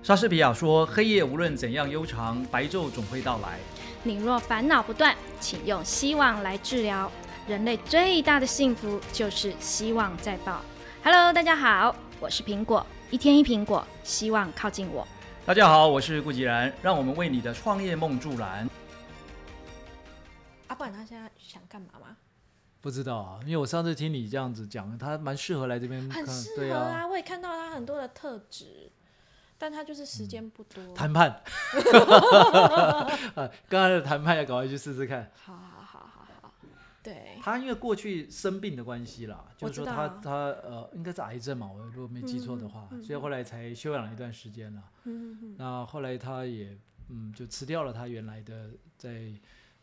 莎士比亚说：“黑夜无论怎样悠长，白昼总会到来。你若烦恼不断，请用希望来治疗。人类最大的幸福就是希望在爆。Hello，大家好，我是苹果，一天一苹果，希望靠近我。”大家好，我是顾吉然，让我们为你的创业梦助燃。阿不然他现在想干嘛吗？不知道啊，因为我上次听你这样子讲，他蛮适合来这边看，很适对合啊，我也看到他很多的特质，但他就是时间不多。谈判，啊，刚才的谈判要赶快去试试看。好好好好好，对，他因为过去生病的关系啦，就是说他他呃应该是癌症嘛，我如果没记错的话，嗯嗯嗯。所以后来才休养了一段时间了。嗯嗯那后来他也嗯就辞掉了他原来的在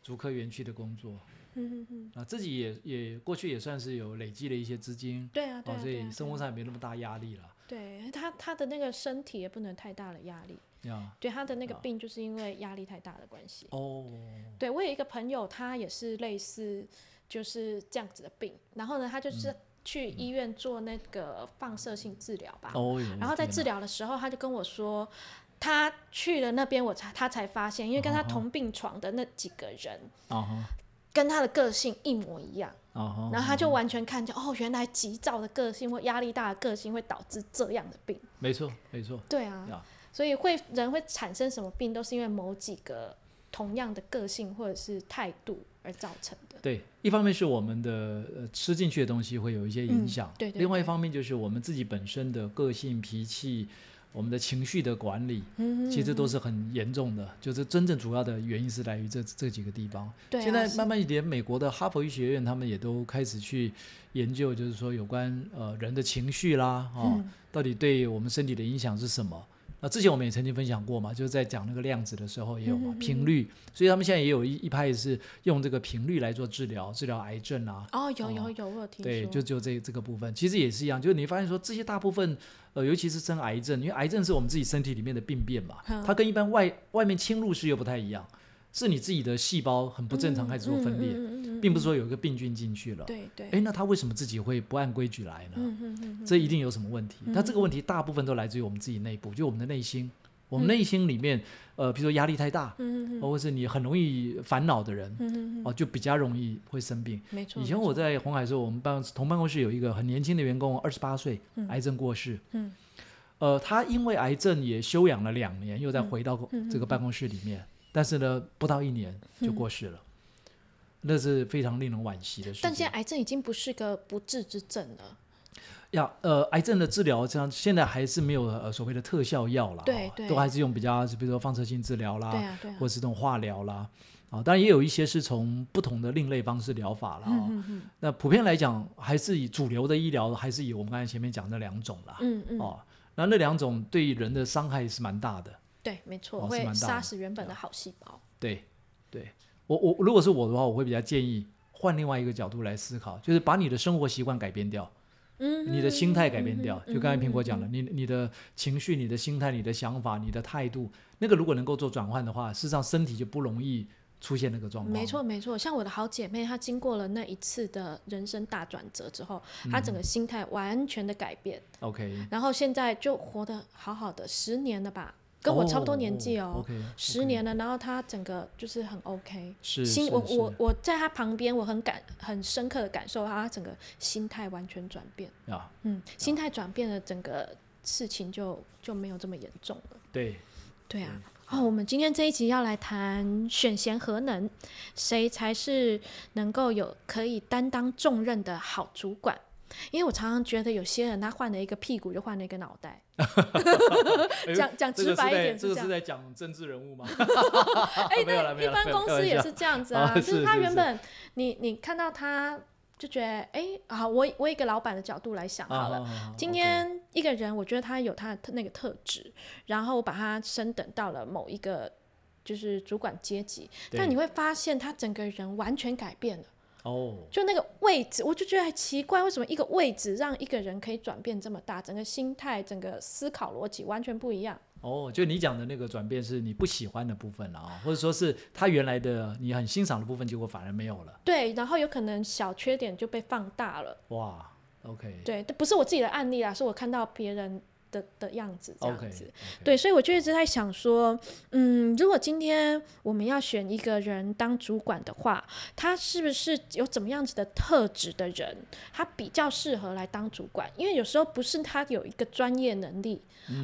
竹科园区的工作，嗯嗯嗯，啊自己也也过去也算是有累积了一些资金，对啊对啊，哦，所以生活上也没那么大压力了。对他他的那个身体也不能太大的压力，呀，对他的那个啊病就是因为压力太大的关系。哦，对我有一个朋友，他也是类似就是这样子的病，然后呢，他就是。去医院做那个放射性治疗吧，哦哟，然后在治疗的时候，他就跟我说。他去了那边，我才他才发现，因为跟他同病床的那几个人，跟他的个性一模一样，然后他就完全看见，哦，原来急躁的个性或压力大的个性会导致这样的病。没错没错，对啊呀，所以会人会产生什么病，都是因为某几个同样的个性或者是态度而造成的。对，一方面是我们的呃吃进去的东西会有一些影嗯响，对对另外一方面就是我们自己本身的个性脾气。我们的情绪的管理，嗯其实都是很严重的，就是真正主要的原因是来于这这几个地方。对啊现在慢慢连美国的哈佛医学院他们也都开始去研究，就是说有关呃人的情绪啦，哦，嗯到底对我们身体的影响是什么？那之前我们也曾经分享过嘛，就是在讲那个量子的时候也有嘛，频率，所以他们现在也有一一派是用这个频率来做治疗，治疗癌症啊。哦，有有有，我有听说。对，就就这这个部分，其实也是一样，就是你发现说这些大部分，呃，尤其是生癌症，因为癌症是我们自己身体里面的病变嘛，嗯它跟一般外外面侵入式又不太一样，是你自己的细胞很不正常开始做分裂，嗯嗯嗯嗯嗯并不是说有一个病菌进去了。对对。哎，那他为什么自己会不按规矩来呢？嗯嗯嗯嗯这一定有什么问题。那这个问题大部分都来自于我们自己内部，就我们的内心。我们内心里面，呃，比如说压力太大，嗯嗯或者是你很容易烦恼的人，嗯哦，就比较容易会生病。没错。以前我在红海的时候，我们办同办公室有一个很年轻的员工，二十八岁，嗯癌症过世。嗯呃，他因为癌症也休养了两年，又再回到这个办公室里面，但是呢，不到一年就过世了，那是非常令人惋惜的事情。但现在癌症已经不是个不治之症了。呀，呃，癌症的治疗，这样现在还是没有呃所谓的特效药啦，哦对。对都还是用比较，比如说放射性治疗啦，对啊对。啊或者是这种化疗啦，啊，当然也有一些是从不同的另类方式疗法了哦。嗯嗯。那普遍来讲，还是以主流的医疗，还是以我们刚才前面讲的两种啦，嗯嗯，哦，那那两种对人的伤害是蛮大的，对，没错，哦会杀死原本的好细胞。对，对我我如果是我的话，我会比较建议换另外一个角度来思考，就是把你的生活习惯改变掉。嗯，你的心态改变掉，嗯就刚才苹果讲了，你你的情绪、你的心态、你的想法、你的态度，那个如果能够做转换的话，事实上身体就不容易出现那个状况。没错，没错，像我的好姐妹，她经过了那一次的人生大转折之后，她嗯整个心态完全的改变，，OK，然后现在就活得好好的，十年了吧，跟我差不多年纪哦，十年了，然后他整个就是很 OK，是心我我我在他旁边，我很感很深刻的感受到她整个心态完全转变，啊，嗯，心态转变了，整个事情就就没有这么严重了。对，对啊，哦，我们今天这一集要来谈选贤何能，谁才是能够有可以担当重任的好主管？因为我常常觉得有些人他换了一个屁股就换了一个脑袋，讲讲直白一点这个是。在讲政治人物吗？哎，没有啦没对，一般公司也是这样子哦啊，就是是是是他原本你你看到他就觉得，哎，啊，我我以一个老板的角度来想好了，啊今天一个人，我觉得他有他的特那个特质，然后我把他升等到了某一个就是主管阶级，但你会发现他整个人完全改变了。哦，就那个位置，我就觉得很奇怪，为什么一个位置让一个人可以转变这么大，整个心态、整个思考逻辑完全不一样。哦，就你讲的那个转变是你不喜欢的部分了啊，或者说是他原来的你很欣赏的部分，结果反而没有了。对，然后有可能小缺点就被放大了。哇，OK，对，这不是我自己的案例啦，是我看到别人的的样子，这样子。对，所以我就一直在想说，嗯，如果今天我们要选一个人当主管的话，他是不是有怎么样子的特质的人，他比较适合来当主管？因为有时候不是他有一个专业能力，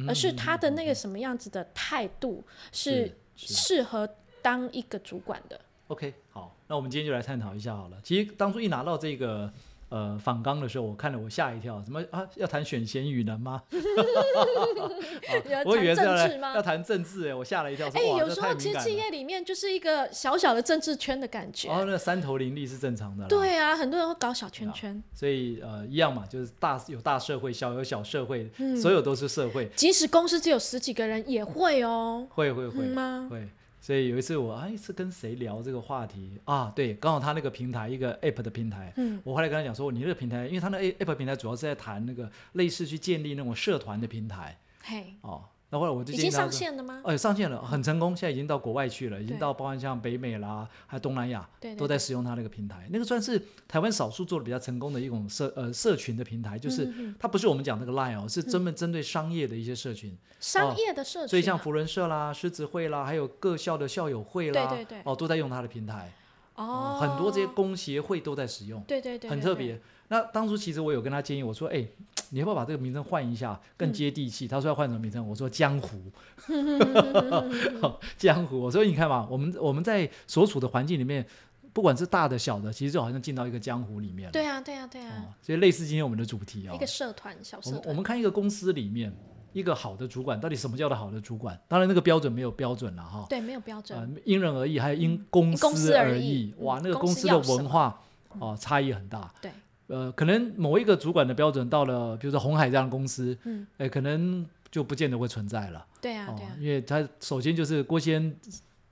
而是他的那个什么样子的态度是是适合当一个主管的。OK，好，那我们今天就来探讨一下好了。其实当初一拿到这个呃访纲的时候，我看了我吓一跳，怎么啊要谈选贤与能吗？啊、我以为是要谈政治吗来要谈政治哎，我吓了一跳，哎、有时候其实。企业里面就是一个小小的政治圈的感觉。哦，那三头林立是正常的啦。对啊，很多人会搞小圈圈，所以呃一样嘛，就是大有大社会，小有小社会，嗯所有都是社会，即使公司只有十几个人也会哦。会会会、嗯吗？会。所以有一次我哎是跟谁聊这个话题啊？对，刚好他那个平台一个 App 的平台，嗯，我后来跟他讲说，你这个平台，因为他那 App 平台主要是在谈那个类似去建立那种社团的平台嘿，哦。那后来我就已经上线了吗？呃，上线了，很成功，现在已经到国外去了，已经到包含像北美啦，还有东南亚对对都在使用它那个平台。那个算是台湾少数做的比较成功的一种社呃社群的平台，就是它不是我们讲那个 Line 哦，是专门针对商业的一些社群。商业的社群啊、所以像福伦社啦、狮子会啦，还有各校的校友会啦，对对对哦，都在用它的平台。哦，很多这些工协会都在使用，对对对，对很特。别。那当初其实我有跟他建议，我说：“哎、你要不要把这个名称换一下，更接地气？”他说要换什么名称？我说：“江湖。江湖。”我说：“你看嘛，我们我们在所处的环境里面，不管是大的小的，其实就好像进到一个江湖里面了。对啊，对啊，对啊，哦，所以类似今天我们的主题哦一个，社团小我们社团，我们看一个公司里面一个好的主管，到底什么叫做好的主管？当然那个标准没有标准了哈。对没有标准，呃，因人而异，还有因公公司而而异嗯哇，那个公公司的文化哦差异很大。对，呃，可能某一个主管的标准到了，比如说红海这样的公司，嗯，哎，可能就不见得会存在了。对啊，对啊，，哦因为他首先就是郭先，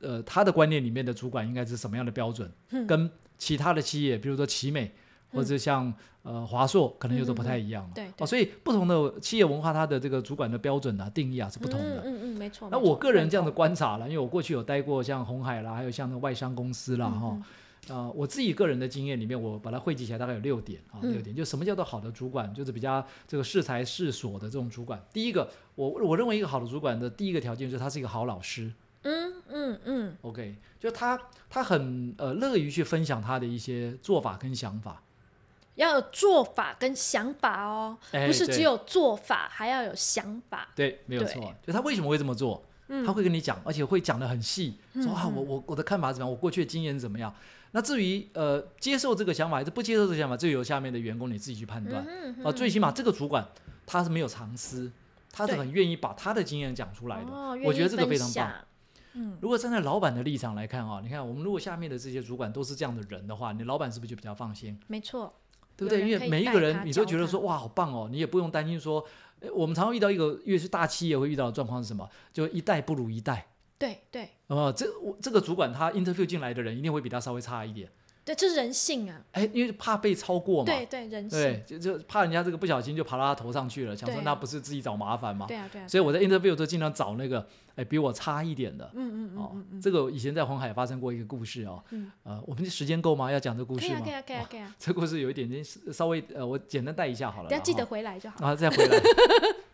呃，他的观念里面的主管应该是什么样的标准，嗯跟其他的企业，比如说奇美或者像呃华硕，可能又都不太一样了。对，哦，所以不同的企业文化，它的这个主管的标准啊、定义啊是不同的。嗯嗯嗯，没错。那我个人这样的观察了，因为我过去有待过像红海啦，还有像那个外商公司啦，哈、嗯呃，我自己个人的经验里面，我把它汇集起来大概有六点啊，嗯。六点，就什么叫做好的主管，就是比较这个适才适所的这种主管。第一个，我我认为一个好的主管的第一个条件就是他是一个好老师。嗯嗯嗯，，OK，就他他很呃乐于去分享他的一些做法跟想法，要有做法跟想法哦，不是只有做法，还要有想法。对，没有对错，就他为什么会这么做，嗯。他会跟你讲，而且会讲的很细，说啊，我我我的看法怎么样，我过去的经验怎么样。那至于呃接受这个想法还是不接受这个想法，这由下面的员工你自己去判断。嗯哼啊，最起码这个主管他是没有藏私，他是很愿意把他的经验讲出来的。哦，我觉得这个非常棒。嗯，如果站在老板的立场来看啊，你看我们如果下面的这些主管都是这样的人的话，你老板是不是就比较放心？没错。对不对？因为每一个人你都觉得说哇好棒哦，你也不用担心说，呃我们常常遇到一个越是大企业会遇到的状况是什么？就一代不如一代。对对哦，这我这个主管他 interview 进来的人一定会比他稍微差一点，对，这是人性啊。哎，因为怕被超过嘛。对对，人对性。，就就怕人家这个不小心就爬到他头上去了，想说那不是自己找麻烦吗？对啊对啊。所以我在 interview 都尽量找那个哎比我差一点的。嗯嗯嗯哦嗯嗯，这个以前在红海发生过一个故事哦，嗯呃，我们时间够吗？要讲这故事吗？可以啊可以啊哦可以啊，这故事有一点点稍微呃，我简单带一下好了啦。等下记得回来就好。啊，再回来，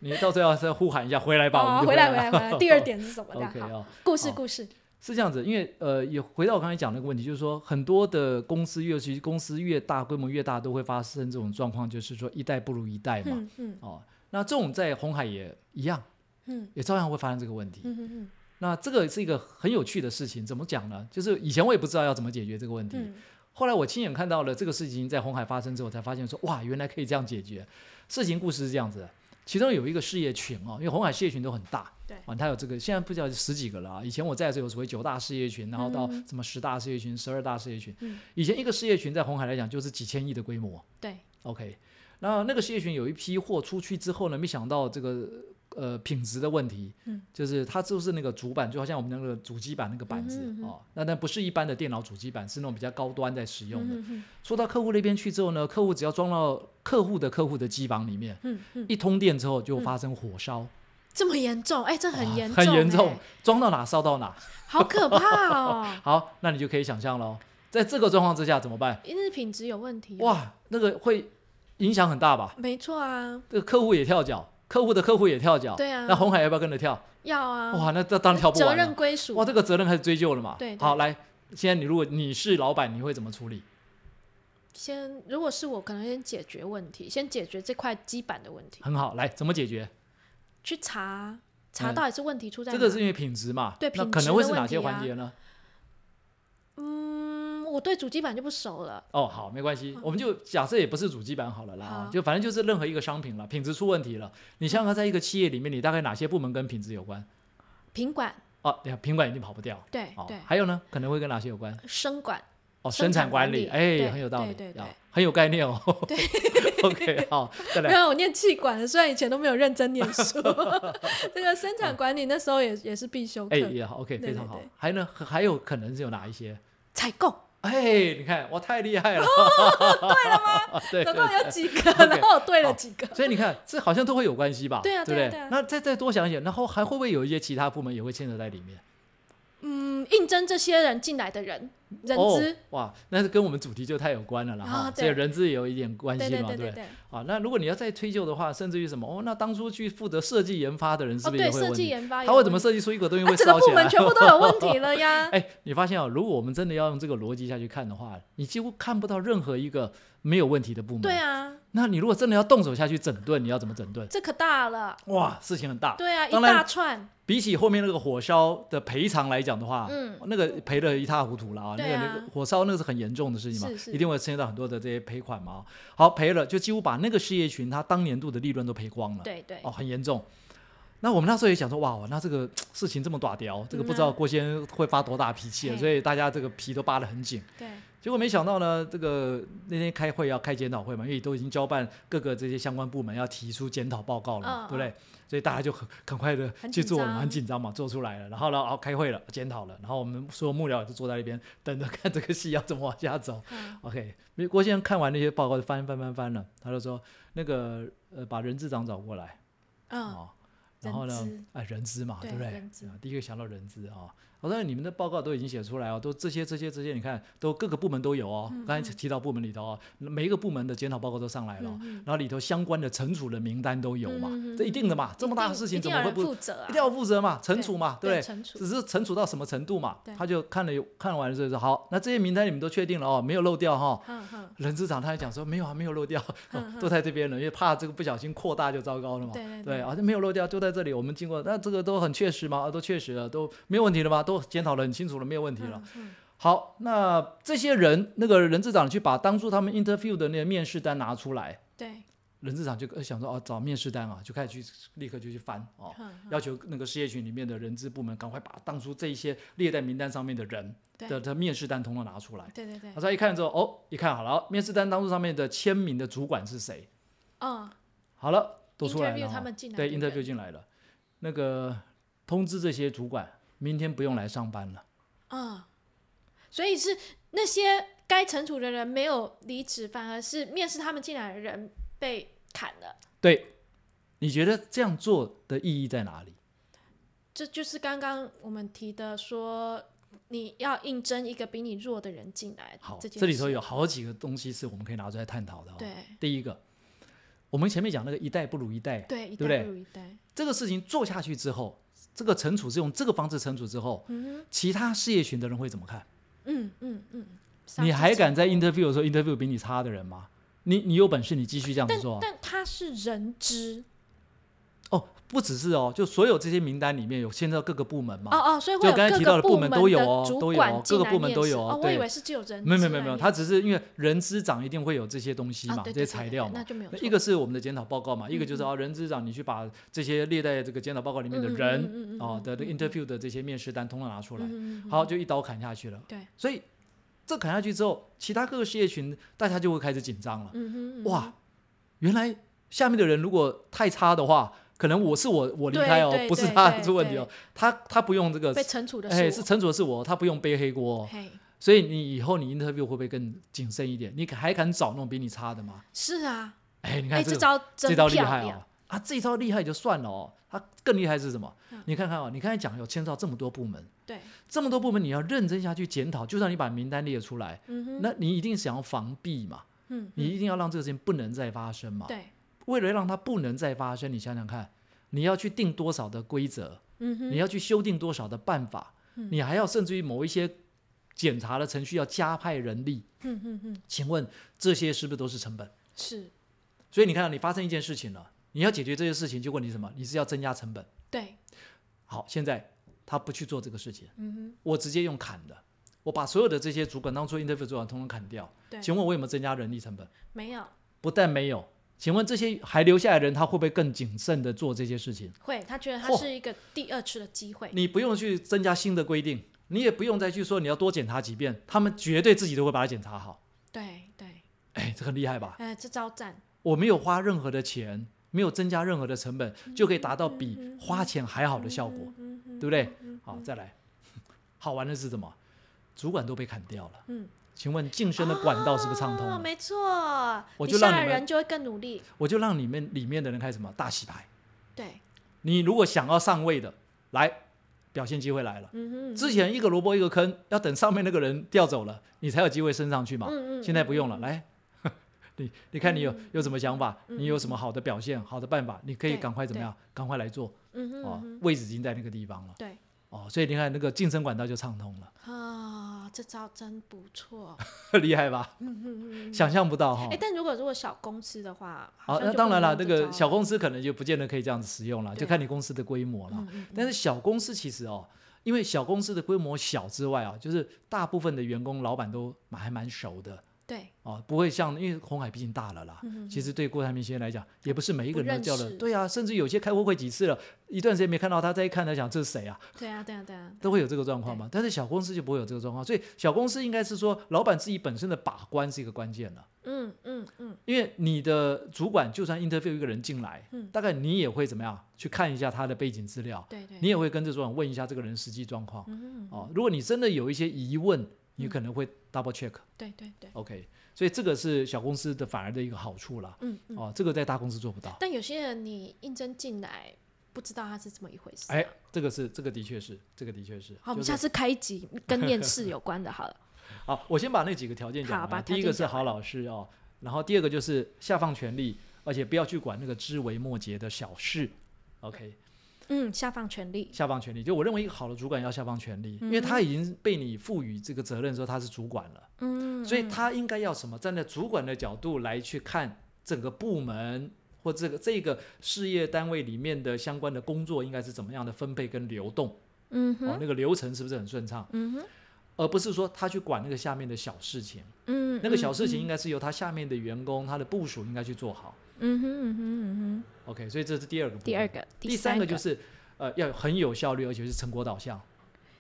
你到时候要再呼喊一下回来吧，我们回来来回来回来。第二 点是什么？OK 好，哦，故事故事。是这样子，因为呃，也回到我刚才讲那个问题，就是说很多的公司，尤其公司越大，规模越大，都会发生这种状况，就是说一代不如一代嘛。嗯嗯哦，那这种在红海也一样，嗯也照样会发生这个问题。嗯嗯那这个是一个很有趣的事情，怎么讲呢？就是以前我也不知道要怎么解决这个问题，嗯后来我亲眼看到了这个事情在红海发生之后，才发现说哇，原来可以这样解决。事情故事是这样子的，其中有一个事业群哦，因为红海事业群都很大，对啊，它有这个现在不知道十几个了啊。以前我在的时候有所谓九大事业群，然后到嗯什么十大事业群、十二大事业群。嗯以前一个事业群在红海来讲就是几千亿的规模。对，OK，那那个事业群有一批货出去之后呢，没想到这个呃品质的问题，嗯，就是它就是那个主板，就好像我们那个主机板那个板子、哦，那那不是一般的电脑主机板，是那种比较高端在使用的。说到客户那边去之后呢，客户只要装到客户的客户的机房里面，嗯嗯，一通电之后就发生火烧，这么严重？哎，这很哇严重，很严重哎，装到哪烧到哪。好可怕哦！好，那你就可以想象喽，在这个状况之下怎么办？因为品质有问题。，哇，那个会影响很大吧？没错啊，这个客户也跳脚，客户的客户也跳脚，对啊那红海要不要跟着跳？要啊，哇，那这当然跳不责完责。任归属哇，这个责任开始追究了嘛？对对好，来，现在你如果你是老板，你会怎么处理？先，如果是我，可能先解决问题，先解决这块基板的问题，很好，来怎么解决？去查查嗯到底是问题出在哪。这个是因为品质嘛？对那品质的可能会是哪些环节呢？嗯，我对主机板就不熟了。哦，好，没关系，我们就假设也不是主机板好了啦，啊就反正就是任何一个商品了，品质出问题了，你想想看，在一个企业里面，你大概哪些部门跟品质有关？品管，哦，对啊，品管一定跑不掉。哦对对，，还有呢，可能会跟哪些有关？生管，哦，生生产产管理，哎，很有道理，对对很有概念哦。对 OK，好，再来。没有我念气管的，虽然以前都没有认真念书，这个生产管理那时候也也是必修课哎，。也好，OK，非常好。还呢，还有可能是有哪一些？采购哎，你看我太厉害了，对了吗？对，总共有几个 然后对了几个。所以你看，这好像都会有关系吧？对啊对不对？对啊对啊那再再多想一想，然后还会不会有一些其他部门也会牵扯在里面？嗯，应征这些人进来的人，人哦资，哇，那是跟我们主题就太有关了啦哈，所以人资也有一点关对系嘛，对不对？啊，那如果你要再推究的话，甚至于什么哦，那当初去负责设计研发的人是哦，不是也会有问题？计研发他会怎么设计出一个东西 啊，会烧起来？部门全部都有问题了呀。哎，你发现哦，如果我们真的要用这个逻辑下去看的话，你几乎看不到任何一个没有问题的部门。对啊，那你如果真的要动手下去整顿，你要怎么整顿？这可大了。哇，事情很大。对啊，一当然大串。比起后面那个火烧的赔偿来讲的话，嗯那个赔的一塌糊涂了啊！那对啊个那个火烧那个是很严重的事情嘛，是是一定会牵涉到很多的这些赔款嘛。好，赔了就几乎把那个事业群他当年度的利润都赔光了，对对哦，很严重。那我们那时候也想说，哇，那这个事情这么大条，这个不知道嗯啊郭先生会发多大脾气所以大家这个皮都扒得很紧。对，结果没想到呢，这个那天开会要开检讨会嘛，因为都已经交办各个这些相关部门要提出检讨报告了嘛，嗯对不对？所以大家就很很快的去做很紧张嘛，做出来了。然后呢，然后开会了，检讨了，然后我们所有幕僚也都坐在那边等着看这个戏要怎么往下走。嗯 OK，因为郭先生看完那些报告就翻翻翻翻了，他就说那个呃把人资长找过来嗯，哦，然后呢哎人资嘛，对不对？第一个想到人资啊。我说你们的报告都已经写出来哦，都这些这些这些，你看都各个部门都有哦。嗯刚才提到部门里头哦，每一个部门的检讨报告都上来了然后里头相关的惩处的名单都有嘛，这一定的嘛，这么大的事情怎么会不负责啊？一定要负责嘛，惩处嘛，对不对？惩处只是惩处到什么程度嘛？他就看了有看完了之后说好，那这些名单你们都确定了哦，没有漏掉哈、人资长他还讲说没有啊，没有漏掉，哦都在这边了，因为怕这个不小心扩大就糟糕了嘛。对对对，啊，这没有漏掉，就在这里。我们经过，那这个都很确实嘛？啊，都确实了，都没有问题了吗？都检讨的很清楚了，没有问题了。嗯嗯。好，那这些人，那个人事长去把当初他们 interview 的那个面试单拿出来，对，人事长就呃想说哦，找面试单啊，就开始去立刻就去翻哦，要求那个事业群里面的人资部门赶快把当初这一些列在名单上面的人的的面试单通通拿出来。对对对。他，说一看之后，哦，一看好了，面试单当初上面的签名的主管是谁？嗯，好了，都出来了对，interview 人进来了，那个通知这些主管，明天不用来上班了。嗯，所以是那些该惩处的人没有离职，反而是面试他们进来的人被砍了。对，你觉得这样做的意义在哪里？这就是刚刚我们提的说，你要应征一个比你弱的人进来。好，这这里头有好几个东西是我们可以拿出来探讨的、哦。对第一个，我们前面讲那个一代不如一代，对，一对不对代不如一代。这个事情做下去之后，这个惩处是用这个方式惩处之后，嗯其他事业群的人会怎么看？嗯嗯嗯，你还敢在 interview 的时候 interview 比你差的人吗？你你有本事你继续这样子做啊。但他是人资哦，不只是哦，就所有这些名单里面有牵涉到各个部门嘛。哦哦，所以会就刚才提到的部门都有哦都有哦各个部门都有哦哦，我以对。为是只有人没有没有没有没有，他只是因为人资长一定会有这些东西嘛，这些啊对对对对材料嘛。那就没有一个是我们的检讨报告嘛，一个就是嗯啊，人资长你去把这些列在这个检讨报告里面的人嗯嗯嗯哦的 interview 的这些面试单通通拿出来，好，就一刀砍下去了。对，所以这砍下去之后，其他各个事业群大家就会开始紧张了。嗯哼嗯哇，原来下面的人如果太差的话，可能我是我我离开哦，不是他出问题哦，他他不用这个被，惩处的哎，是惩处的是我，他不用背黑锅哦。嘿，所以你以后你 interview 会不会更谨慎一点？你还敢找那种比你差的吗？是啊，哎，你哎，看这招真这招厉害哦！啊，这招厉害就算了哦，他更厉害是什么嗯？你看看哦，你刚才讲有牵涉到这么多部门，对，这么多部门你要认真下去检讨，就算你把名单列出来，嗯哼，那你一定想要防避嘛，嗯，你嗯一定要让这个事情不能再发生嘛。对，为了让它不能再发生，你想想看，你要去定多少的规则，你要去修订多少的办法，嗯你还要甚至于某一些检查的程序要加派人力，嗯哼哼，请问这些是不是都是成本？是所以你看，你发生一件事情了，你要解决这些事情，就问你什么？你是要增加成本。对，好，现在他不去做这个事情，我直接用砍的，我把所有的这些主管当初 interview 主管通通砍掉。对，请问我有没有增加人力成本？没有不但没有，请问这些还留下来的人，他会不会更谨慎的做这些事情？会，他觉得他是一个第二次的机会，你不用去增加新的规定，你也不用再去说你要多检查几遍，他们绝对自己都会把它检查好。对对，哎，这很厉害吧？哎，这招赞，我没有花任何的钱，没有增加任何的成本，就可以达到比花钱还好的效果，对不对？嗯好，再来，好玩的是什么？主管都被砍掉了。嗯，请问晋升的管道是不是畅通？哦没错，我你下就让你们人就会更努力，我就让你们里面的人开始什么大洗牌。对，你如果想要上位的，来，表现机会来了。嗯哼，之前一个萝卜一个坑，要等上面那个人调走了，你才有机会升上去嘛。嗯嗯，现在不用了，嗯，来，你你看你有有什么想法？嗯你有什么好的表现、好的办法？你可以赶快怎么样？赶快来做嗯哼哦嗯，哼，位置已经在那个地方了对，哦，所以你看那个晋升管道就畅通了，啊，这招真不错，厉害吧？嗯哼嗯想象不到哈哎，。但如果如果小公司的话，好，那当然了，不能用这个小公司可能就不见得可以这样子使用了，就看你公司的规模了。但是小公司其实哦，因为小公司的规模小之外啊，就是大部分的员工老板都还蛮熟的对，哦，不会像因为红海毕竟大了啦。嗯其实对郭台铭先生来讲，也不是每一个人都叫的，不认识对啊，甚至有些开过会几次了，一段时间没看到他，再一看他想这是谁啊，对啊，对啊，对啊，都会有这个状况嘛。但是小公司就不会有这个状况，所以小公司应该是说，老板自己本身的把关是一个关键了。嗯嗯嗯，因为你的主管就算 interview 一个人进来，嗯大概你也会怎么样去看一下他的背景资料，对对，你也会跟这主管问一下这个人实际状况。嗯，哦，如果你真的有一些疑问，你可能会 double check。对对对，OK，所以这个是小公司的反而的一个好处啦。嗯嗯，哦，这个在大公司做不到。但有些人你应征进来，不知道他是这么一回事。哎，这个是这个的确是，这个的确是。好，我们是下次开一集跟面试有关的，好了。好，我先把那几个条件讲完。好把第一个是好老师哦，然后第二个就是下放权力，而且不要去管那个枝微末节的小事。OK，嗯，下放权力。下放权力，就我认为一个好的主管要下放权力，因为他已经被你赋予这个责任之后，他是主管了，嗯，所以他应该要什么？站在主管的角度来去看整个部门或这个这个事业单位里面的相关的工作应该是怎么样的分配跟流动，哦，嗯哼，那个流程是不是很顺畅？嗯哼，而不是说他去管那个下面的小事情，嗯，那个小事情嗯应该是由他下面的员工、他的部署应该去做好。嗯哼嗯哼嗯 OK，所以这是第二个。第二个，第三三个就是呃要很有效率，而且是成果导向。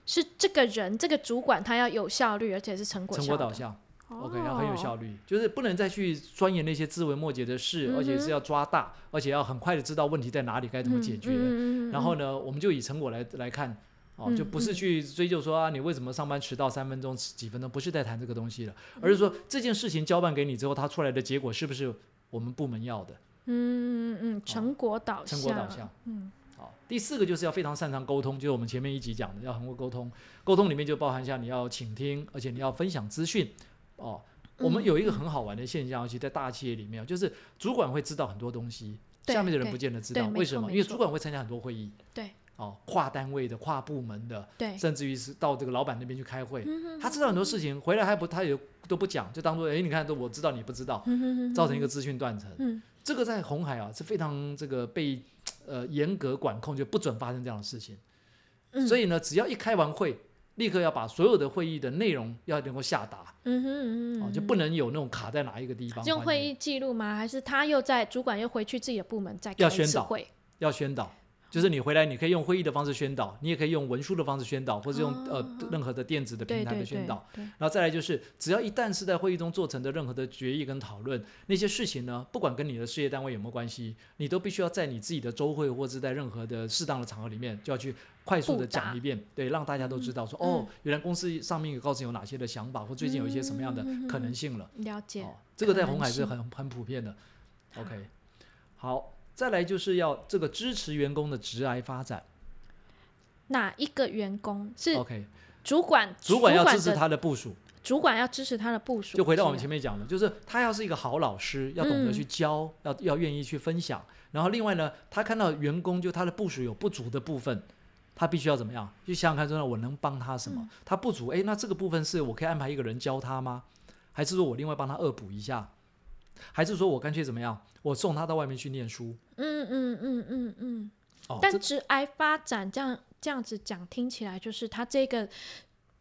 是这个人这个主管他要有效率，而且是成果成。果导向。OK，要哦很有效率，就是不能再去钻研那些枝微末节的事，而且是要抓大，而且要很快的知道问题在哪里，该怎么解决。然后呢，我们就以成果来来看，哦，嗯就不是嗯去追究说啊，你为什么上班迟到三分钟、几分钟，不是在谈这个东西了，而是说这件事情交办给你之后，它出来的结果是不是我们部门要的？嗯嗯嗯，成果导向，成果导向。嗯好，第四个就是要非常擅长沟通，就是我们前面一集讲的，要很会沟通。沟通里面就包含像你要倾听，而且你要分享资讯。哦，我们嗯有一个很好玩的现象，尤其在大企业里面，就是主管会知道很多东西，下面的人不见得知道。为什么？因为主管会参加很多会议。对。哦，跨单位的、跨部门的，对，甚至于是到这个老板那边去开会，嗯他知道很多事情，回来还不他也都不讲，就当做哎，你看都我知道你不知道，嗯造成一个资讯断层。嗯这个在红海啊是非常这个被呃严格管控，就不准发生这样的事情。嗯，所以呢，只要一开完会，立刻要把所有的会议的内容要能够下达，嗯哼嗯哦，就不能有那种卡在哪一个地方。用会议记录吗？还是他又在主管又回去自己的部门再开一要宣导次会？要宣导，就是你回来你可以用会议的方式宣导，你也可以用文书的方式宣导，或者用、哦呃任何的电子的平台的宣导。对，然后再来就是，只要一旦是在会议中做成的任何的决议跟讨论，那些事情呢，不管跟你的事业单位有没有关系，你都必须要在你自己的周会或者在任何的适当的场合里面，就要去快速的讲一遍，对，让大家都知道说，嗯哦，原来公司上面有告诉你有哪些的想法，或最近有一些什么样的可能性了。了解。哦，这个在红海是很很普遍的。OK，好，再来就是要这个支持员工的职涯发展。哪一个员工是 OK，主管？主管要支持他的部署。主管要支持他的部署。就回到我们前面讲的，就是他要是一个好老师，要懂得嗯去教，要要愿意去分享。然后另外呢，他看到员工就他的部署有不足的部分，他必须要怎么样？就想想看，说我能帮他什么？嗯他不足，诶，那这个部分是我可以安排一个人教他吗？还是说我另外帮他恶补一下？还是说我干脆怎么样？我送他到外面去念书？嗯嗯嗯嗯嗯。哦，但职癌发展这样这样子讲，听起来就是他这个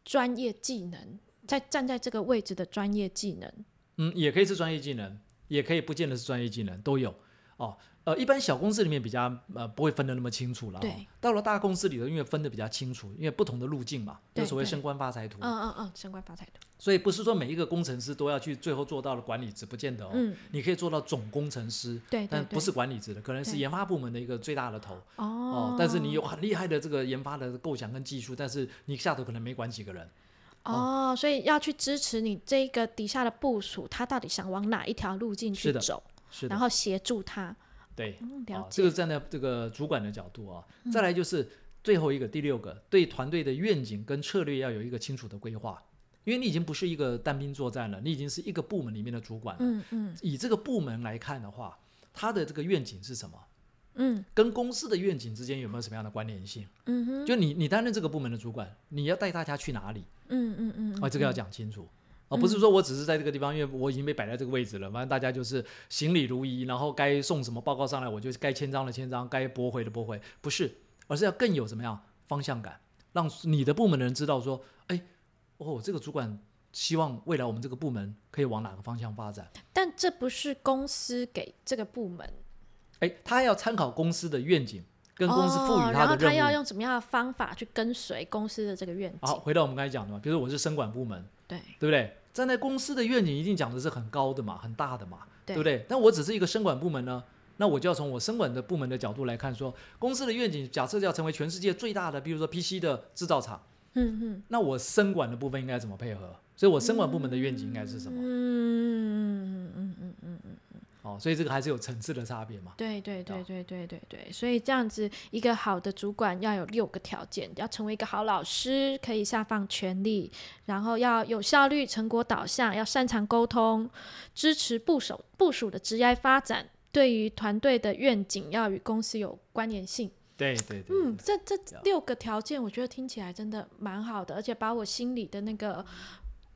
专业技能，在站在这个位置的专业技能。嗯，也可以是专业技能，也可以不见得是专业技能，都有哦。呃，一般小公司里面比较呃不会分得那么清楚了、哦。对。到了大公司里头，因为分得比较清楚，因为不同的路径嘛，就所谓升官发财图。嗯嗯嗯，升官发财图。所以不是说每一个工程师都要去最后做到了管理职，不见得哦。嗯，你可以做到总工程师，对对对。但不是管理职的，可能是研发部门的一个最大的头哦哦。但是你有很厉害的这个研发的构想跟技术，但是你下头可能没管几个人。哦，所以要去支持你这个底下的部署，他到底想往哪一条路径是的去走，是的然，后协助他。对。嗯，啊。这个站在这个主管的角度啊，嗯再来就是最后一个第六个，对团队的愿景跟策略要有一个清楚的规划，因为你已经不是一个单兵作战了，你已经是一个部门里面的主管了。嗯嗯以这个部门来看的话，他的这个愿景是什么？嗯跟公司的愿景之间有没有什么样的关联性？嗯哼，就你你担任这个部门的主管，你要带大家去哪里？嗯嗯嗯，哦，这个要讲清楚。哦，不是说我只是在这个地方，因为我已经被摆在这个位置了，反正大家就是行礼如仪，然后该送什么报告上来，我就该签章的签章，该驳回的驳回，不是，而是要更有怎么样方向感，让你的部门的人知道说，哎，哦，这个主管希望未来我们这个部门可以往哪个方向发展，但这不是公司给这个部门哎，他要参考公司的愿景，跟公司赋予哦、然后他要。用怎么样的方法去跟随公司的这个愿景？好，回到我们刚才讲的嘛，比如说我是生管部门，对对不对？站在公司的愿景一定讲的是很高的嘛，很大的嘛，对不对？但我只是一个生管部门呢，那我就要从我生管的部门的角度来看说，公司的愿景假设要成为全世界最大的，比如说 PC 的制造厂，嗯嗯那我生管的部分应该怎么配合？所以我生管部门的愿景应该是什么？哦，所以这个还是有层次的差别嘛。对对对啊对对对对，所以这样子一个好的主管要有六个条件：要成为一个好老师，可以下放权力，然后要有效率、成果导向，要擅长沟通，支持部署部署的职业发展。对于团队的愿景要与公司有关联性。对对对，嗯，这这六个条件，我觉得听起来真的蛮好的，而且把我心里的那个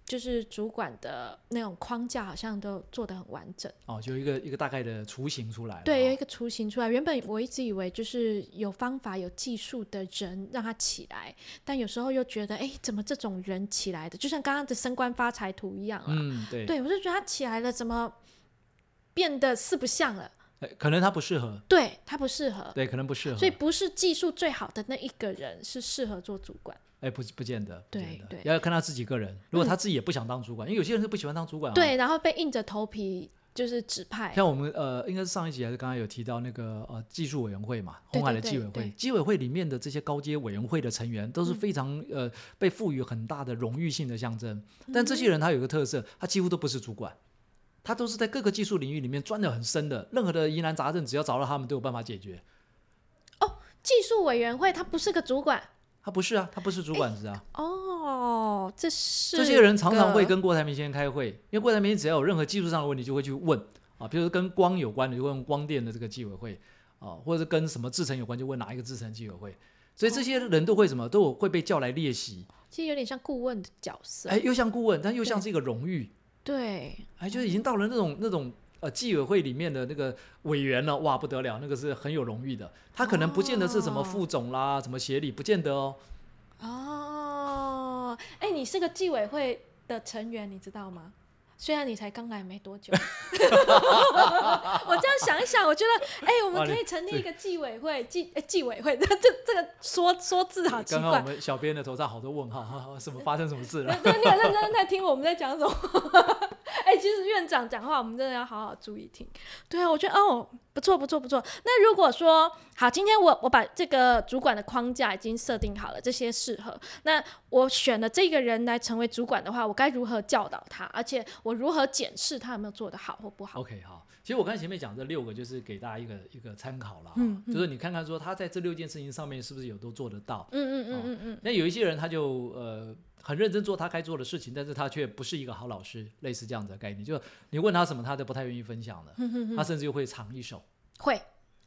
就是主管的那种框架，好像都做得很完整。哦，就有一个一个大概的雏形出来了。对，有哦一个雏形出来。原本我一直以为就是有方法、有技术的人让他起来，但有时候又觉得，哎，怎么这种人起来的？就像刚刚的升官发财图一样啊。嗯，对，对，我就觉得他起来了，怎么变得四不像了？哎可能他不适合，对他不适合，对，可能不适合，所以不是技术最好的那一个人是适合做主管。哎，不不见得，不对对要看他自己个人。如果他自己也不想当主管，因为有些人是不喜欢当主管、啊，对，然后被硬着头皮就是指派。像我们呃，应该是上一集还是刚刚有提到那个呃技术委员会嘛，红海的对纪委会对，纪委会里面的这些高阶委员会的成员都是嗯非常、呃被赋予很大的荣誉性的象征，嗯但这些人他有一个特色，他几乎都不是主管。他都是在各个技术领域里面钻得很深的，任何的疑难杂症，只要找到他们，都有办法解决。哦技术委员会他不是个主管他不是啊，他不是主管职啊。哦，这是这些人常常会跟郭台铭先生开会，因为郭台铭只要有任何技术上的问题，就会去问啊，比如说跟光有关的，就问光电的这个纪委会啊，或者是跟什么制程有关，就问哪一个制程纪委会。所以这些人都会什么，都有会被叫来列席，其实有点像顾问的角色。哎，又像顾问，但又像是一个荣誉，对，哎，就是已经到了那种那种呃纪委会里面的那个委员呢，哇，不得了，那个是很有荣誉的。他可能不见得是什么哦副总啦，什么协理，不见得哦。哦，哎，你是个纪委会的成员，你知道吗？虽然你才刚来没多久，我这样想一想，我觉得，哎，我们可以成立一个纪委会，纪哎纪委会，这这这个说说字好奇怪刚刚我。们小编的头上好多问号，什么发生什么事了？对，你很认真在听我们在讲什么？哎、其实院长讲话，我们真的要好好注意听。对啊，我觉得哦，不错，不错，不错。那如果说好，今天我我把这个主管的框架已经设定好了，这些适合，那我选了这个人来成为主管的话，我该如何教导他？而且我如何检视他有没有做得好或不好？OK，好，其实我刚才前面讲这六个，就是给大家一个一个参考了、嗯就是你看看说他在这六件事情上面是不是有都做得到。嗯嗯嗯嗯嗯，那有一些人他就呃很认真做他该做的事情，但是他却不是一个好老师，类似这样子的概念，就你问他什么，他都不太愿意分享的，嗯他甚至又会藏一手，会，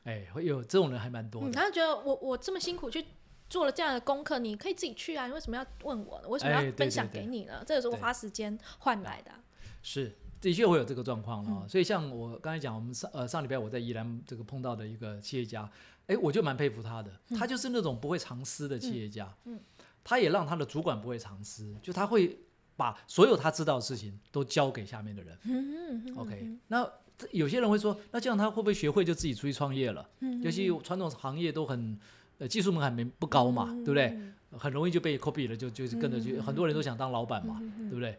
哎，会有这种人还蛮多。他就觉得我我这么辛苦去做了这样的功课，你可以自己去啊，你为什么要问我呢？为什么要分享给你呢？这个是我花时间换来的。啊。是，的确会有这个状况了、嗯。所以像我刚才讲，我们上呃上礼拜我在宜兰这个碰到的一个企业家，哎，我就蛮佩服他的，他就是那种不会藏私的企业家，嗯嗯他也让他的主管不会藏私，就他会把所有他知道的事情都交给下面的人。嗯嗯 OK，那有些人会说，那这样他会不会学会就自己出去创业了？嗯尤其传统行业都很呃技术门槛没不高嘛，对不对？嗯很容易就被 copy 了，就就是跟着去，很多人都想当老板嘛，对不对？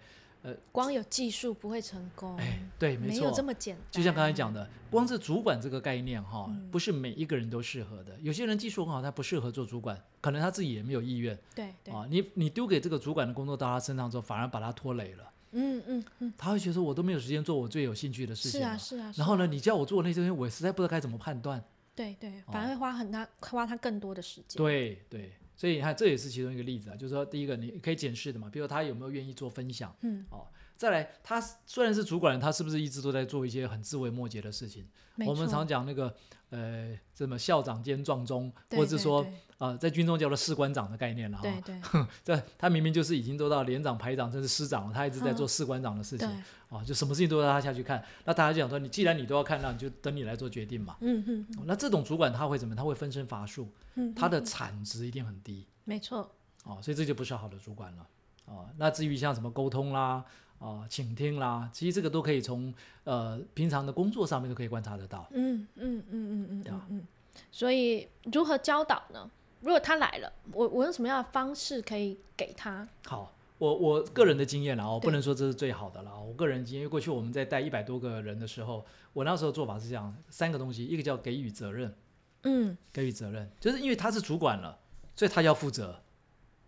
光有技术不会成功，哎，对，没错，没有这么简单。就像刚才讲的，光是主管这个概念哈，嗯不是每一个人都适合的。有些人技术很好，他不适合做主管，可能他自己也没有意愿对对，啊。你你丢给这个主管的工作到他身上之后，反而把他拖累了。嗯嗯嗯，他会觉得我都没有时间做我最有兴趣的事情了。是啊是啊。是然后呢，啊你叫我做那些东西，我实在不知道该怎么判断。对对，反而会花很大花他更多的时间。对对，所以你看，这也是其中一个例子啊。就是说，第一个你可以检视的嘛，比如他有没有愿意做分享。嗯，哦，再来，他虽然是主管人，他是不是一直都在做一些很枝微末节的事情？我们常讲那个呃，什么校长兼撞钟，或者是说对啊、在军中叫做士官长的概念了哈。对对 这他明明就是已经做到连长、排长，甚至师长了，他一直在做嗯士官长的事情对，啊，就什么事情都要他下去看。那大家就讲说，你既然你都要看，那你就等你来做决定嘛。嗯嗯哦那这种主管他会怎么？他会分身乏术，嗯，他的产值一定很低没错，哦，所以这就不是好的主管了哦。那至于像什么沟通啦、啊、倾听啦，其实这个都可以从呃平常的工作上面都可以观察得到。嗯嗯嗯嗯嗯对啊嗯嗯。所以如何教导呢？如果他来了，我我用什么样的方式可以给他？好，我我个人的经验啦，我不能说这是最好的啦。我个人经验，过去我们在带一百多个人的时候，我那时候做法是这样：三个东西，一个叫给予责任，嗯给予责任，就是因为他是主管了，所以他要负责。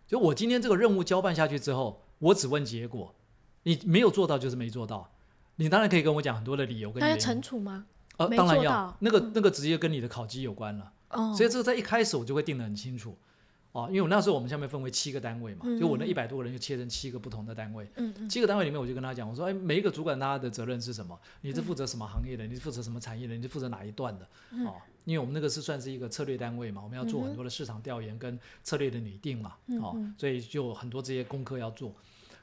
就我今天这个任务交办下去之后，我只问结果，你没有做到就是没做到。你当然可以跟我讲很多的理由跟那要，惩处吗？呃，没当然要那个嗯那个直接跟你的考绩有关了。哦，所以这个在一开始我就会定得很清楚，哦，因为我那时候我们下面分为七个单位嘛，就我那嗯一百多个人就切成七个不同的单位，嗯嗯七个单位里面我就跟他讲，我说，哎，每一个主管他的责任是什么？你是负责什么行业的？你是负责什么产业的？你是负责哪一段的？嗯哦，因为我们那个是算是一个策略单位嘛，我们要做很多的市场调研跟策略的拟定嘛，哦所以就很多这些功课要做。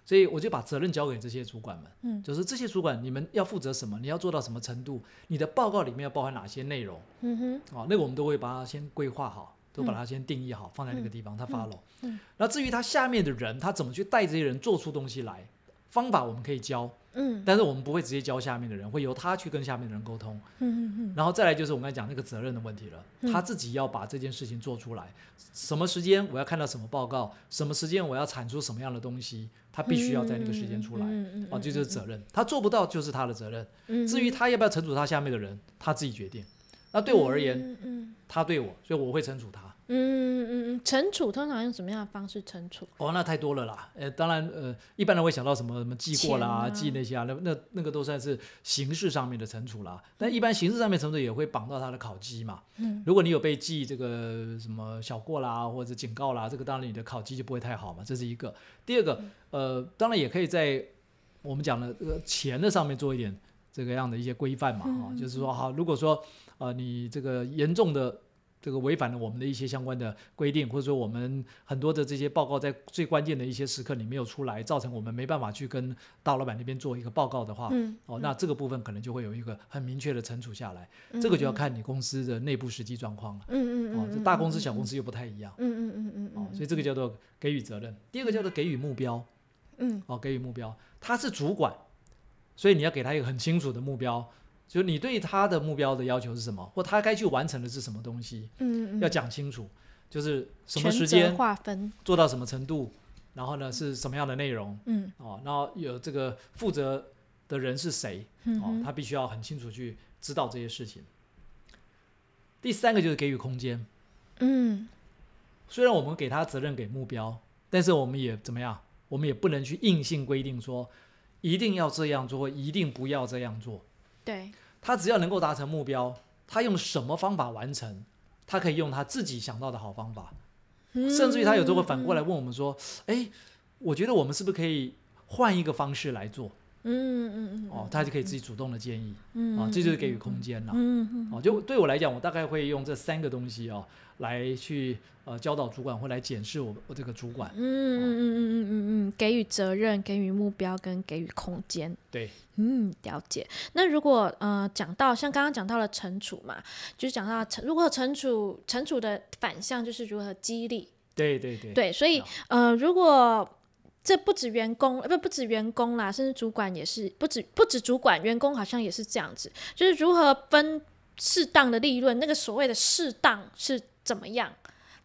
所以我就把责任交给这些主管们，嗯。就是这些主管你们要负责什么，你要做到什么程度，你的报告里面要包含哪些内容，嗯哼。哦，那个我们都会把它先规划好，都把它先定义好，放在那个地方，他 follow。嗯。那至于他下面的人，他怎么去带这些人做出东西来，方法我们可以教，嗯但是我们不会直接教下面的人，会由他去跟下面的人沟通。嗯嗯嗯然后再来就是我们刚才讲那个责任的问题了，嗯他自己要把这件事情做出来，什么时间我要看到什么报告，什么时间我要产出什么样的东西，他必须要在那个时间出来。嗯哦，这就是责任，他做不到就是他的责任。嗯至于他要不要惩处他下面的人，他自己决定。那对我而言，嗯嗯他对我，所以我会惩处他。嗯嗯嗯，惩处通常用什么样的方式惩处？哦，那太多了啦。呃，当然，呃，一般人会想到什么什么记过啦、记那些啊，那那那个都算是形式上面的惩处啦。但一般形式上面惩处也会绑到他的考绩嘛。嗯，如果你有被记这个什么小过啦，或者警告啦，这个当然你的考绩就不会太好嘛，这是一个。第二个，呃，当然也可以在我们讲的这个钱的上面做一点这个样的一些规范嘛，哈、就是说，好，如果说呃你这个严重的这个违反了我们的一些相关的规定，或者说我们很多的这些报告在最关键的一些时刻你没有出来，造成我们没办法去跟大老板那边做一个报告的话，嗯哦，那这个部分可能就会有一个很明确的惩处下来，嗯这个就要看你公司的内部实际状况了。嗯嗯哦，这大公司、小公司又不太一样。嗯嗯嗯嗯哦，嗯，所以这个叫做给予责任。第二个叫做给予目标。嗯哦，给予目标，他是主管，所以你要给他一个很清楚的目标，就是你对他的目标的要求是什么，或他该去完成的是什么东西，嗯嗯要讲清楚，就是什么时间划分，做到什么程度，然后呢是什么样的内容嗯哦，然后有这个负责的人是谁哦，他必须要很清楚去知道这些事情。第三个就是给予空间，嗯虽然我们给他责任、给目标，但是我们也怎么样？我们也不能去硬性规定说一定要这样做，或一定不要这样做。对，他只要能够达成目标，他用什么方法完成，他可以用他自己想到的好方法，甚至于他有时候会反过来问我们说：“哎，我觉得我们是不是可以换一个方式来做？”嗯嗯嗯哦，他就可以自己主动的建议，嗯啊，这就是给予空间了。嗯嗯。哦，就对我来讲，我大概会用这三个东西哦，来去呃教导主管或来检视我我这个主管。嗯嗯嗯嗯嗯嗯嗯，给予责任，给予目标，跟给予空间。对，嗯，了解。那如果呃讲到像刚刚讲到了惩处嘛，就是讲到惩如果惩处惩处的反向就是如何激励。对对对，对，所以啊呃如果这不止员工，呃不不止员工啦，甚至主管也是，不止不止主管，员工好像也是这样子，就是如何分适当的利润，那个所谓的适当是怎么样，